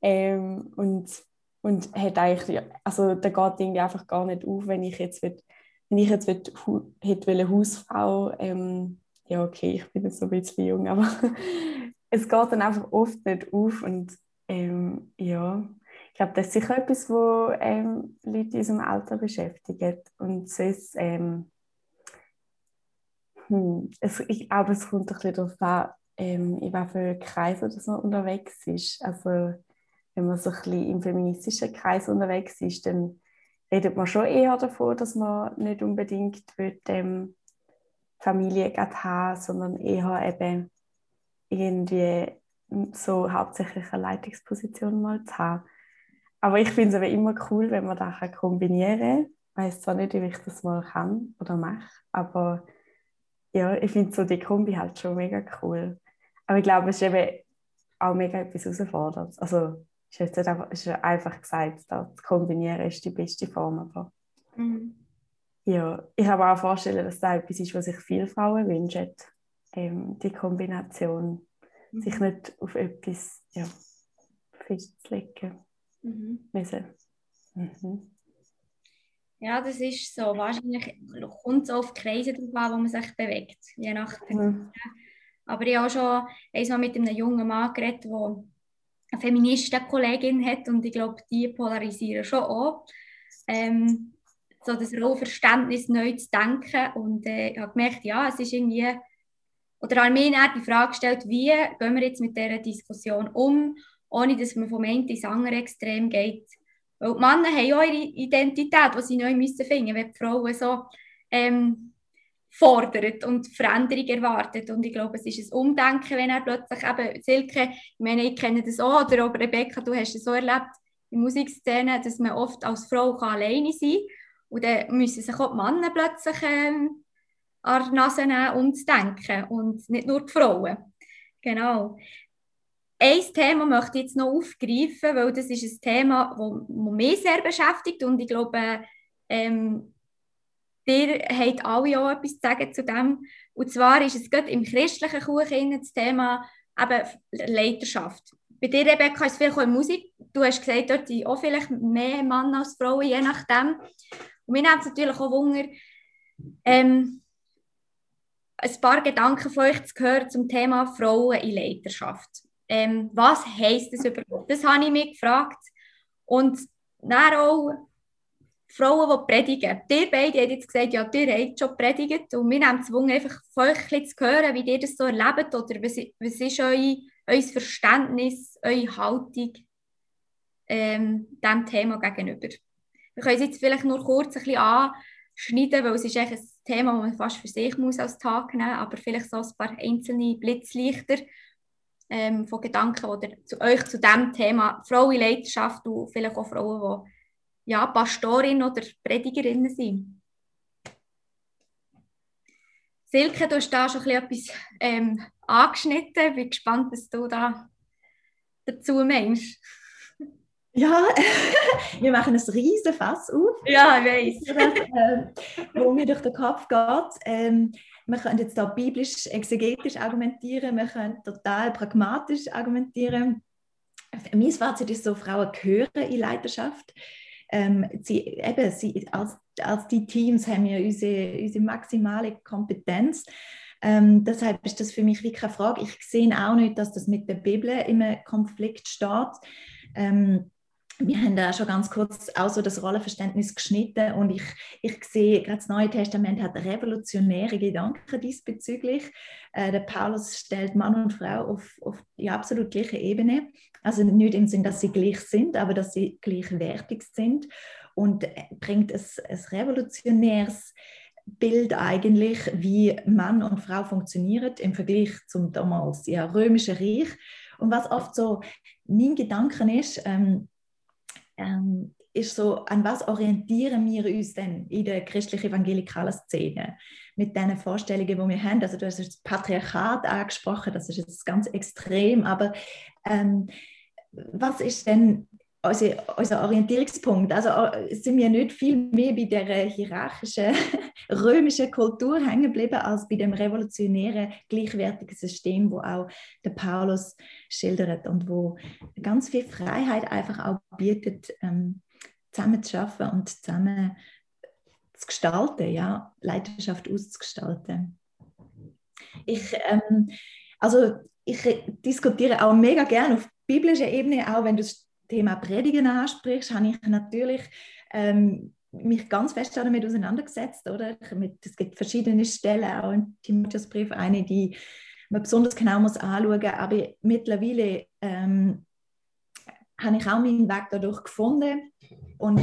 Ähm, und, und hat eigentlich, also da geht irgendwie einfach gar nicht auf, wenn ich jetzt will, wenn ich jetzt will, hu, hätte eine Hausfrau, ähm, ja okay, ich bin jetzt so ein bisschen jung, aber es geht dann einfach oft nicht auf und ähm, ja, ich glaube, das ist sicher etwas, was ähm, Leute in unserem Alter beschäftigt und sonst, ähm, hm, es, ich glaube, es kommt ein bisschen darauf an, ähm, in welchen Kreis oder so unterwegs ist. Also wenn man so ein bisschen im feministischen Kreis unterwegs ist, dann redet man schon eher davon, dass man nicht unbedingt will, ähm, Familie haben, sondern eher eben irgendwie so hauptsächlich eine Leitungsposition mal zu haben. Aber ich finde es immer cool, wenn man das kombinieren kann. Ich weiß zwar nicht, wie ich das mal kann oder mache, aber ja, ich finde so die Kombi halt schon mega cool. Aber ich glaube, es ist eben auch mega etwas herausfordernd. Also ist jetzt nicht einfach, ist einfach gesagt, das kombinieren ist die beste Form. Aber Mhm. ja, ich kann mir auch vorstellen, dass das etwas ist, was sich viele Frauen wünschen. Ähm, die Kombination, Mhm. sich nicht auf etwas ja, festzulegen Mhm. müssen. Mhm. Ja, das ist so. Wahrscheinlich kommt es auf die Kreise drauf an, wo man sich bewegt, je nach Mhm. Aber ich habe auch schon einmal mit einem jungen Mann geredet, der eine Feministenkollegin hat und ich glaube, die polarisieren schon auch. Ähm, so das Rollverständnis neu zu denken und äh, ich habe gemerkt, ja, es ist irgendwie, oder an mir die Frage gestellt, wie gehen wir jetzt mit dieser Diskussion um, ohne dass man vom einen ins andere Extrem geht. Weil die Männer haben ja ihre Identität, die sie neu müssen finden, wenn die Frauen so ähm, fordert und Veränderung erwartet. Und ich glaube, es ist ein Umdenken, wenn er plötzlich eben, Silke, ich meine, ich kenne das auch, oder auch Rebecca, du hast es so erlebt in Musikszenen, dass man oft als Frau kann alleine sein kann. Und dann müssen sich auch die Männer plötzlich ähm, an die Nase nehmen, umzudenken. Und nicht nur die Frauen. Genau. Ein Thema möchte ich jetzt noch aufgreifen, weil das ist ein Thema, das mich sehr beschäftigt und ich glaube, ähm, ihr habt alle auch etwas zu sagen zu dem. Und zwar ist es gerade im christlichen Kuchen das Thema eben Leiterschaft. Bei dir, Rebecca, ist es auch in Musik. Du hast gesagt, dort sind auch vielleicht mehr Männer als Frauen, je nachdem. Und mir nimmt es natürlich auch Wunder, ähm, ein paar Gedanken von euch zu hören zum Thema Frauen in Leiterschaft. Ähm, was heisst das überhaupt? Das habe ich mich gefragt. Und dann auch Frauen, die predigen. Ihr beide habt jetzt gesagt, ja, ihr habt schon predigt und wir haben gezwungen, einfach von euch zu hören, wie ihr das so erlebt oder was, was ist euer, euer Verständnis, eure Haltung ähm, diesem Thema gegenüber. Wir können es jetzt vielleicht nur kurz ein bisschen anschneiden, weil es ist eigentlich ein Thema, das man fast für sich muss als Tag nehmen muss, aber vielleicht so ein paar einzelne Blitzlichter ähm, von Gedanken oder zu euch zu diesem Thema Frauen in Leidenschaft und vielleicht auch Frauen, die ja, Pastorin oder Predigerinnen sind. Silke, du hast da schon etwas ähm, angeschnitten. Ich bin gespannt, was du da dazu meinst. Ja, wir machen ein riesen Fass auf. Ja, ich weiß. äh, wo mir durch den Kopf geht. Ähm, wir können jetzt da biblisch, exegetisch argumentieren, wir können total pragmatisch argumentieren. Mein Fazit ist so, Frauen gehören in Leidenschaft ähm, sie, eben, sie, als, als die Teams haben wir unsere, unsere maximale Kompetenz. Ähm, deshalb ist das für mich wie keine Frage. Ich sehe auch nicht, dass das mit der Bibel im Konflikt steht. Ähm, wir haben da schon ganz kurz auch so das Rollenverständnis geschnitten und ich, ich sehe, gerade das Neue Testament hat revolutionäre Gedanken diesbezüglich. Äh, der Paulus stellt Mann und Frau auf, auf die absolut gleiche Ebene. Also nicht im Sinn, dass sie gleich sind, aber dass sie gleichwertig sind und bringt es ein revolutionäres Bild eigentlich, wie Mann und Frau funktionieren im Vergleich zum damals ja, römischen Reich. Und was oft so mein Gedanken ist, ähm, ähm, ist so, an was orientieren wir uns denn in der christlich-evangelikalen Szene mit diesen Vorstellungen, die wir haben? Also du hast das Patriarchat angesprochen, das ist jetzt ganz extrem, aber ähm, was ist denn unser, unser Orientierungspunkt? Also äh, sind wir nicht viel mehr bei der hierarchischen römischen Kultur hängen geblieben als bei dem revolutionären gleichwertigen System, wo auch der Paulus schildert und wo ganz viel Freiheit einfach auch bietet, ähm, zusammen zu arbeiten und zusammen zu gestalten, ja, Leidenschaft auszugestalten. Ich, ähm, also ich diskutiere auch mega gerne auf biblischer Ebene, auch wenn du das Thema Predigen ansprichst, habe ich natürlich ähm, mich ganz fest damit auseinandergesetzt. Oder? es gibt verschiedene Stellen, auch im Timotheusbrief, eine, die man besonders genau muss anschauen muss. Aber mittlerweile ähm, habe ich auch meinen Weg dadurch gefunden. Und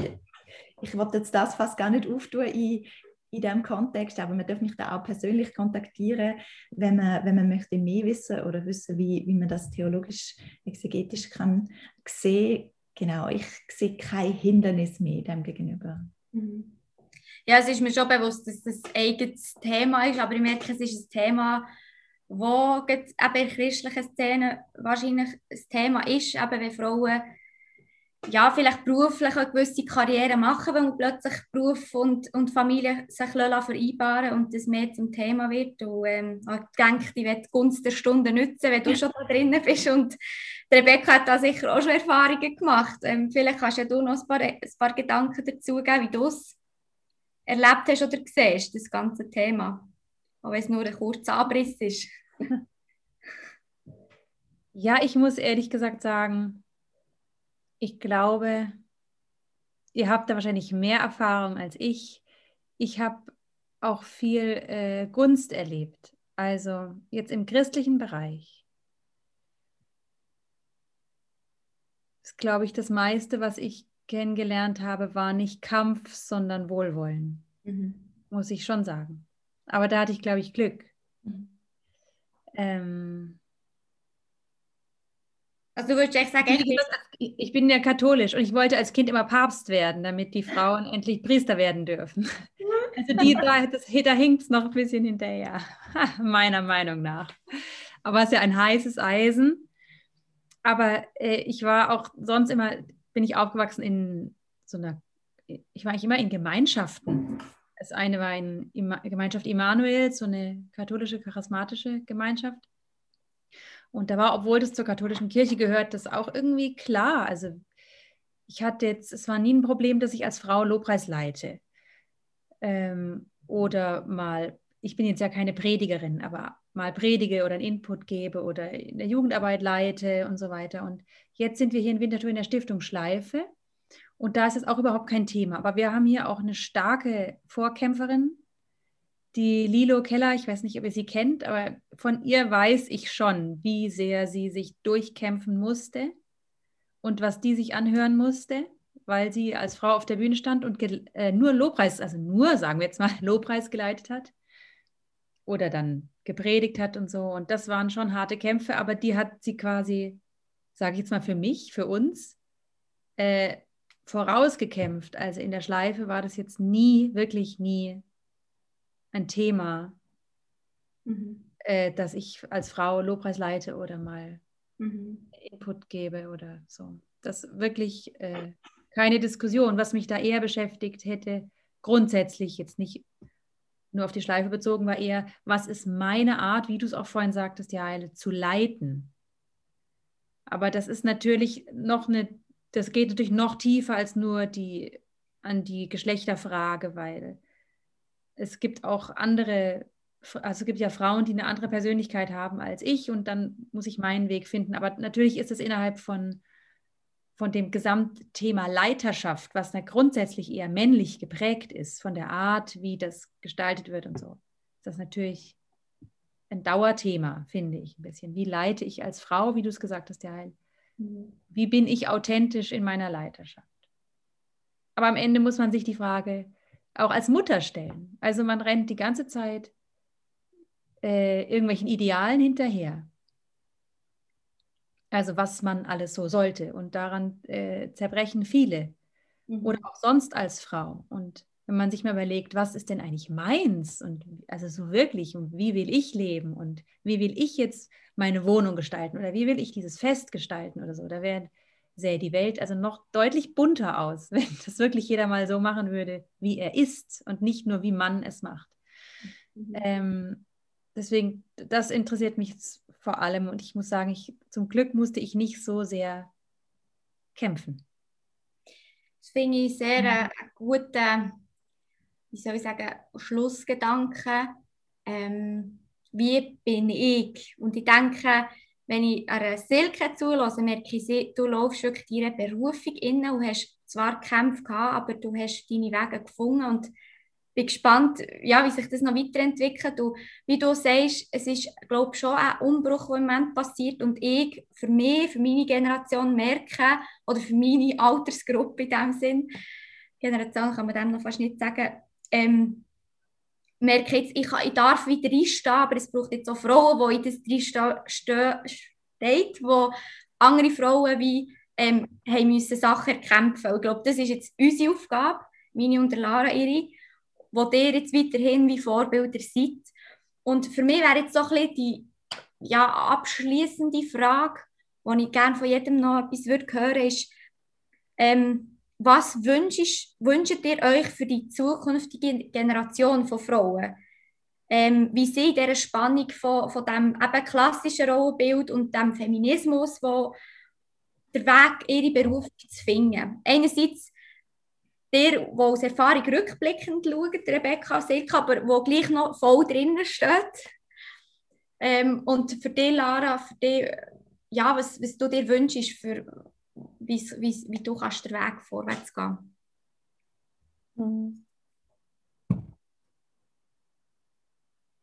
ich wollte jetzt das fast gar nicht auftun in, in diesem Kontext, aber man darf mich da auch persönlich kontaktieren, wenn man, wenn man möchte mehr wissen oder wissen, wie, wie man das theologisch, exegetisch kann sehen. Genau, ich sehe kein Hindernis mehr dem gegenüber. Mhm. Ja, es ist mir schon bewusst, dass das ein eigenes Thema ist, aber ich merke, es ist ein Thema, wo eben in christlichen Szenen wahrscheinlich ein Thema ist, eben wenn Frauen ja, vielleicht beruflich eine gewisse Karriere machen, weil plötzlich Beruf und, und Familie sich vereinbaren und das mehr zum Thema wird. Und ähm, ich denke, ich werde die Gunst der Stunde nutzen, wenn du schon da drinnen bist. Und Rebecca hat da sicher auch schon Erfahrungen gemacht. Ähm, vielleicht kannst ja du noch ein paar, ein paar Gedanken dazu geben, wie du es erlebt hast oder siehst, das ganze Thema. Auch wenn es nur ein kurzer Abriss ist. ja, ich muss ehrlich gesagt sagen, ich glaube, ihr habt da wahrscheinlich mehr Erfahrung als ich. Ich habe auch viel äh, Gunst erlebt. Also jetzt im christlichen Bereich. ist, glaube ich, das meiste, was ich kennengelernt habe, war nicht Kampf, sondern Wohlwollen. Mhm. Muss ich schon sagen. Aber da hatte ich, glaube ich, Glück. Mhm. Ähm, also du würdest echt sagen, ich, ich bin ja katholisch und ich wollte als Kind immer Papst werden, damit die Frauen endlich Priester werden dürfen. Also die, da, das, da hinkt es noch ein bisschen hinterher, meiner Meinung nach. Aber es ist ja ein heißes Eisen. Aber äh, ich war auch sonst immer, bin ich aufgewachsen in so einer, ich war eigentlich immer in Gemeinschaften. Das eine war in Gemeinschaft Immanuel, so eine katholische, charismatische Gemeinschaft. Und da war, obwohl das zur katholischen Kirche gehört, das auch irgendwie klar. Also ich hatte jetzt, es war nie ein Problem, dass ich als Frau Lobpreis leite. Ähm, oder mal, ich bin jetzt ja keine Predigerin, aber mal predige oder einen Input gebe oder in der Jugendarbeit leite und so weiter. Und jetzt sind wir hier in Winterthur in der Stiftung Schleife und da ist es auch überhaupt kein Thema. Aber wir haben hier auch eine starke Vorkämpferin, die Lilo Keller. Ich weiß nicht, ob ihr sie kennt, aber von ihr weiß ich schon, wie sehr sie sich durchkämpfen musste und was die sich anhören musste, weil sie als Frau auf der Bühne stand und äh, nur Lobpreis, also nur, sagen wir jetzt mal, Lobpreis geleitet hat oder dann gepredigt hat und so. Und das waren schon harte Kämpfe, aber die hat sie quasi, sage ich jetzt mal für mich, für uns, äh, vorausgekämpft. Also in der Schleife war das jetzt nie, wirklich nie ein Thema, mhm. äh, dass ich als Frau Lobpreis leite oder mal mhm. Input gebe oder so. Das wirklich äh, keine Diskussion, was mich da eher beschäftigt hätte, grundsätzlich jetzt nicht nur auf die Schleife bezogen, war eher, was ist meine Art, wie du es auch vorhin sagtest, ja, Heile, zu leiten. Aber das ist natürlich noch eine, das geht natürlich noch tiefer als nur die an die Geschlechterfrage, weil es gibt auch andere, also es gibt ja Frauen, die eine andere Persönlichkeit haben als ich und dann muss ich meinen Weg finden. Aber natürlich ist es innerhalb von von dem Gesamtthema Leiterschaft, was da grundsätzlich eher männlich geprägt ist, von der Art, wie das gestaltet wird und so, ist das natürlich ein Dauerthema, finde ich ein bisschen. Wie leite ich als Frau, wie du es gesagt hast, ja, mhm. wie bin ich authentisch in meiner Leiterschaft? Aber am Ende muss man sich die Frage auch als Mutter stellen. Also man rennt die ganze Zeit äh, irgendwelchen Idealen hinterher. Also was man alles so sollte. Und daran äh, zerbrechen viele. Mhm. Oder auch sonst als Frau. Und wenn man sich mal überlegt, was ist denn eigentlich meins? Und also so wirklich, und wie will ich leben? Und wie will ich jetzt meine Wohnung gestalten? Oder wie will ich dieses Fest gestalten oder so? Da wäre sähe die Welt also noch deutlich bunter aus, wenn das wirklich jeder mal so machen würde, wie er ist und nicht nur wie man es macht. Mhm. Ähm, deswegen, das interessiert mich vor allem. Und ich muss sagen, ich, zum Glück musste ich nicht so sehr kämpfen. Das finde ich sehr mhm. guter, wie soll ich sagen, Schlussgedanke. Ähm, wie bin ich? Und ich denke, wenn ich einer Silke zulasse, merke ich, du läufst wirklich deiner Berufung inne und hast zwar gekämpft, aber du hast deine Wege gefunden und bin gespannt, ja, wie sich das noch weiterentwickelt. Und wie du sagst, es ist, glaube schon ein Umbruch, der im Moment passiert. Und ich, für mich, für meine Generation merke, oder für meine Altersgruppe in dem Sinn, Generation kann man dem noch fast nicht sagen, ähm, merke jetzt, ich, ich darf wieder einstehen, aber es braucht jetzt auch Frauen, die in das reinstehen, steht, wo andere Frauen wie ähm, haben müssen Sachen erkämpfen. Ich glaube, das ist jetzt unsere Aufgabe, meine und Lara ihre wo ihr jetzt weiterhin wie Vorbilder seid. Und für mich wäre jetzt so ein bisschen die ja, abschließende Frage, die ich gerne von jedem noch etwas würde hören ist, ähm, was wünscht, wünscht ihr euch für die zukünftige Generation von Frauen? Ähm, wie sie in dieser Spannung von, von dem eben klassischen Rollenbild und dem Feminismus, wo der Weg, ihre Berufung zu finden. Einerseits der, der aus Erfahrung rückblickend schaut, Rebecca Silke, aber wo gleich noch voll drinnen steht. Ähm, und für dich, Lara, für dich, ja, was, was du dir wünschst, für, wie, wie, wie du kannst den Weg vorwärts gehen mhm.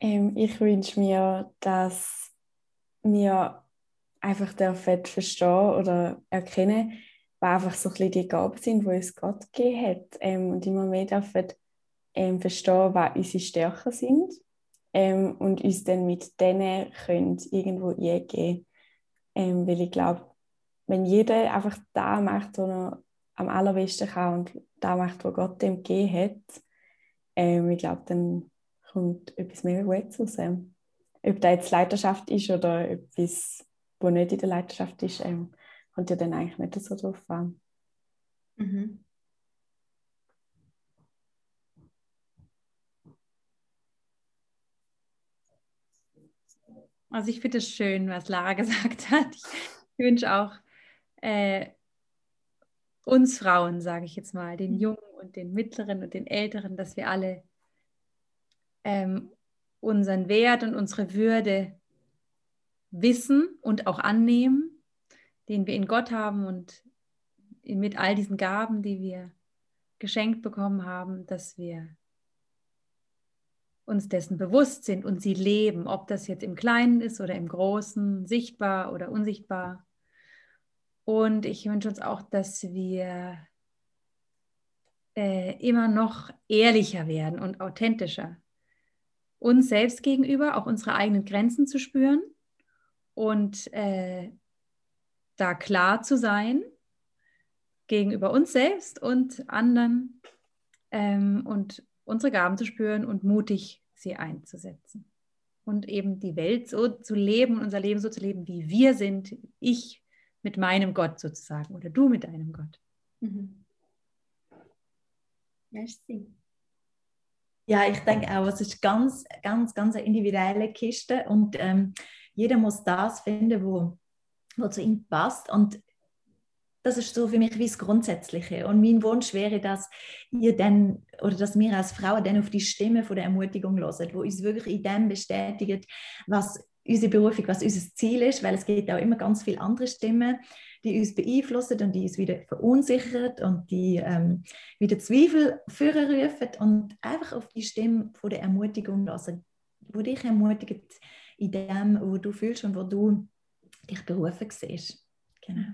ähm, Ich wünsche mir, dass wir einfach dürfen verstehen oder erkennen, was einfach so ein bisschen die Gaben sind, die uns Gott gegeben hat. Ähm, und immer mehr dürfen ähm, verstehen, was unsere Stärken sind ähm, und uns dann mit denen können irgendwo eingehen ähm, Weil ich glaube, wenn jeder einfach da macht, was er am allerbesten kann und da macht, was Gott ihm gegeben hat, ähm, ich glaube, dann kommt etwas mega Gutes raus. Ob da jetzt Leiterschaft ist oder etwas, was nicht in der Leiterschaft ist, ähm, kommt ja dann eigentlich nicht so drauf an. Mhm. Also ich finde es schön, was Lara gesagt hat. Ich wünsche auch äh, uns Frauen, sage ich jetzt mal, den mhm. Jungen und den Mittleren und den Älteren, dass wir alle ähm, unseren Wert und unsere Würde wissen und auch annehmen, den wir in Gott haben und mit all diesen Gaben, die wir geschenkt bekommen haben, dass wir uns dessen bewusst sind und sie leben, ob das jetzt im Kleinen ist oder im Großen, sichtbar oder unsichtbar. Und ich wünsche uns auch, dass wir äh, immer noch ehrlicher werden und authentischer. Uns selbst gegenüber, auch unsere eigenen Grenzen zu spüren und äh, da klar zu sein gegenüber uns selbst und anderen ähm, und unsere Gaben zu spüren und mutig sie einzusetzen. Und eben die Welt so zu leben, unser Leben so zu leben, wie wir sind, ich mit meinem Gott sozusagen oder du mit deinem Gott. Mhm. Merci. Ja, ich denke auch, es ist ganz, ganz, ganz eine individuelle Kiste und ähm, jeder muss das finden, wo, wo zu ihm passt. Und das ist so für mich wie das Grundsätzliche. Und mein Wunsch wäre, dass ihr dann oder dass wir als Frauen dann auf die Stimme von der Ermutigung hören, wo uns wirklich in dem bestätigt, was unsere Berufung, was unser Ziel ist, weil es gibt auch immer ganz viele andere Stimmen, die uns beeinflussen und die uns wieder verunsichern und die ähm, wieder Zweifel führen rufen und einfach auf die Stimme von der Ermutigung lassen, wo dich ermutigt in dem, wo du fühlst und wo du dich berufen siehst. Genau.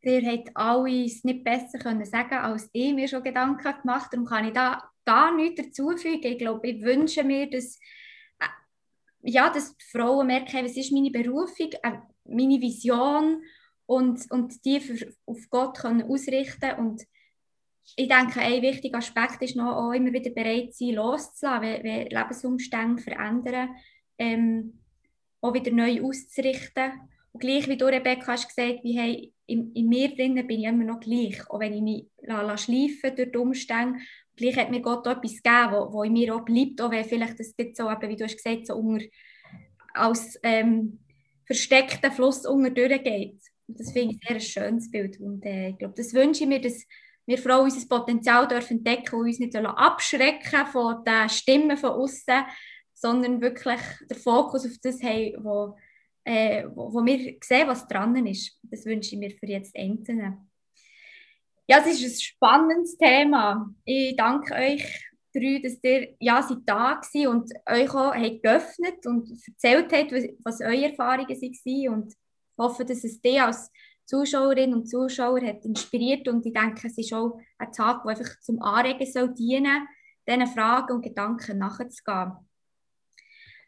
Ihr habt alle es nicht besser können sagen als ich mir schon Gedanken gemacht Darum kann ich da gar nichts dazufügen. Ich glaube, ich wünsche mir, dass, ja, dass die Frauen merken, was ist meine Berufung, äh, meine Vision und, und die für, auf Gott können ausrichten und ich denke, ein wichtiger Aspekt ist noch auch immer wieder bereit sein, loszulassen, wenn, wenn Lebensumstände verändern, ähm, auch wieder neu auszurichten. Und gleich wie du, Rebecca, hast gesagt, wie hey, in, in mir drinnen bin ich immer noch gleich. Auch wenn ich mich schleifen durch die Umstände, gleich hat mir Gott etwas gegeben, wo, in mir auch bleibt, auch wenn vielleicht das jetzt so, eben, wie du hast gesagt, so unter, als ähm, versteckter Fluss unter durchgeht. das finde ich sehr ein schönes Bild. Und äh, ich glaube, das wünsche ich mir, dass wir Frauen unser Potenzial dürfen entdecken und uns nicht abschrecken von den Stimmen von außen, sondern wirklich den Fokus auf das haben, wo äh, wo, wo, wir sehen, was dran ist. Das wünsche ich mir für jetzt Einzelne. Ja, es ist ein spannendes Thema. Ich danke euch drei, dass ihr ja, seid da gewesen und euch auch habt geöffnet und erzählt habt, was, eure Erfahrungen waren. Und ich hoffe, dass es dich als Zuschauerinnen und Zuschauer hat inspiriert und ich denke, es ist auch ein Tag, der einfach zum Anregen soll dienen, diesen Fragen und Gedanken nachzugehen.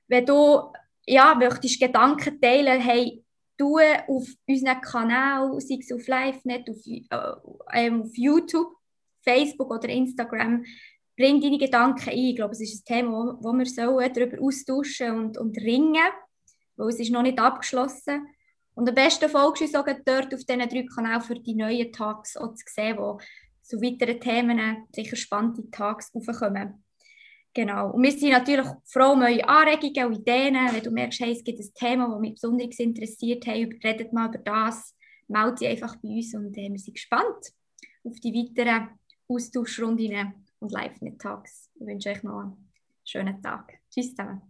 Wenn du ja, möchtest Gedanken teilen, hey, du auf unserem Kanal, sei es auf LiveNet, auf, äh, ähm, auf YouTube, Facebook oder Instagram, bring deine Gedanken ein. Ich glaube, es ist ein Thema, wo, wir darüber austauschen und, und ringen, weil es ist noch nicht abgeschlossen. Und am besten folgst du uns auch dort auf diesen drei Kanälen für die neuen Tags auch zu sehen, wo zu weiteren Themen sicher spannende Tags aufkommen. Genau. Und wir sind natürlich froh um eure Anregungen und Ideen. Wenn du merkst, hey, es gibt ein Thema, das mich besonders interessiert, hey, redet mal über das, melde dich einfach bei uns und äh, wir sind gespannt auf die weiteren Austauschrunden und Live-Tags. Ich wünsche euch noch einen schönen Tag. Tschüss zusammen.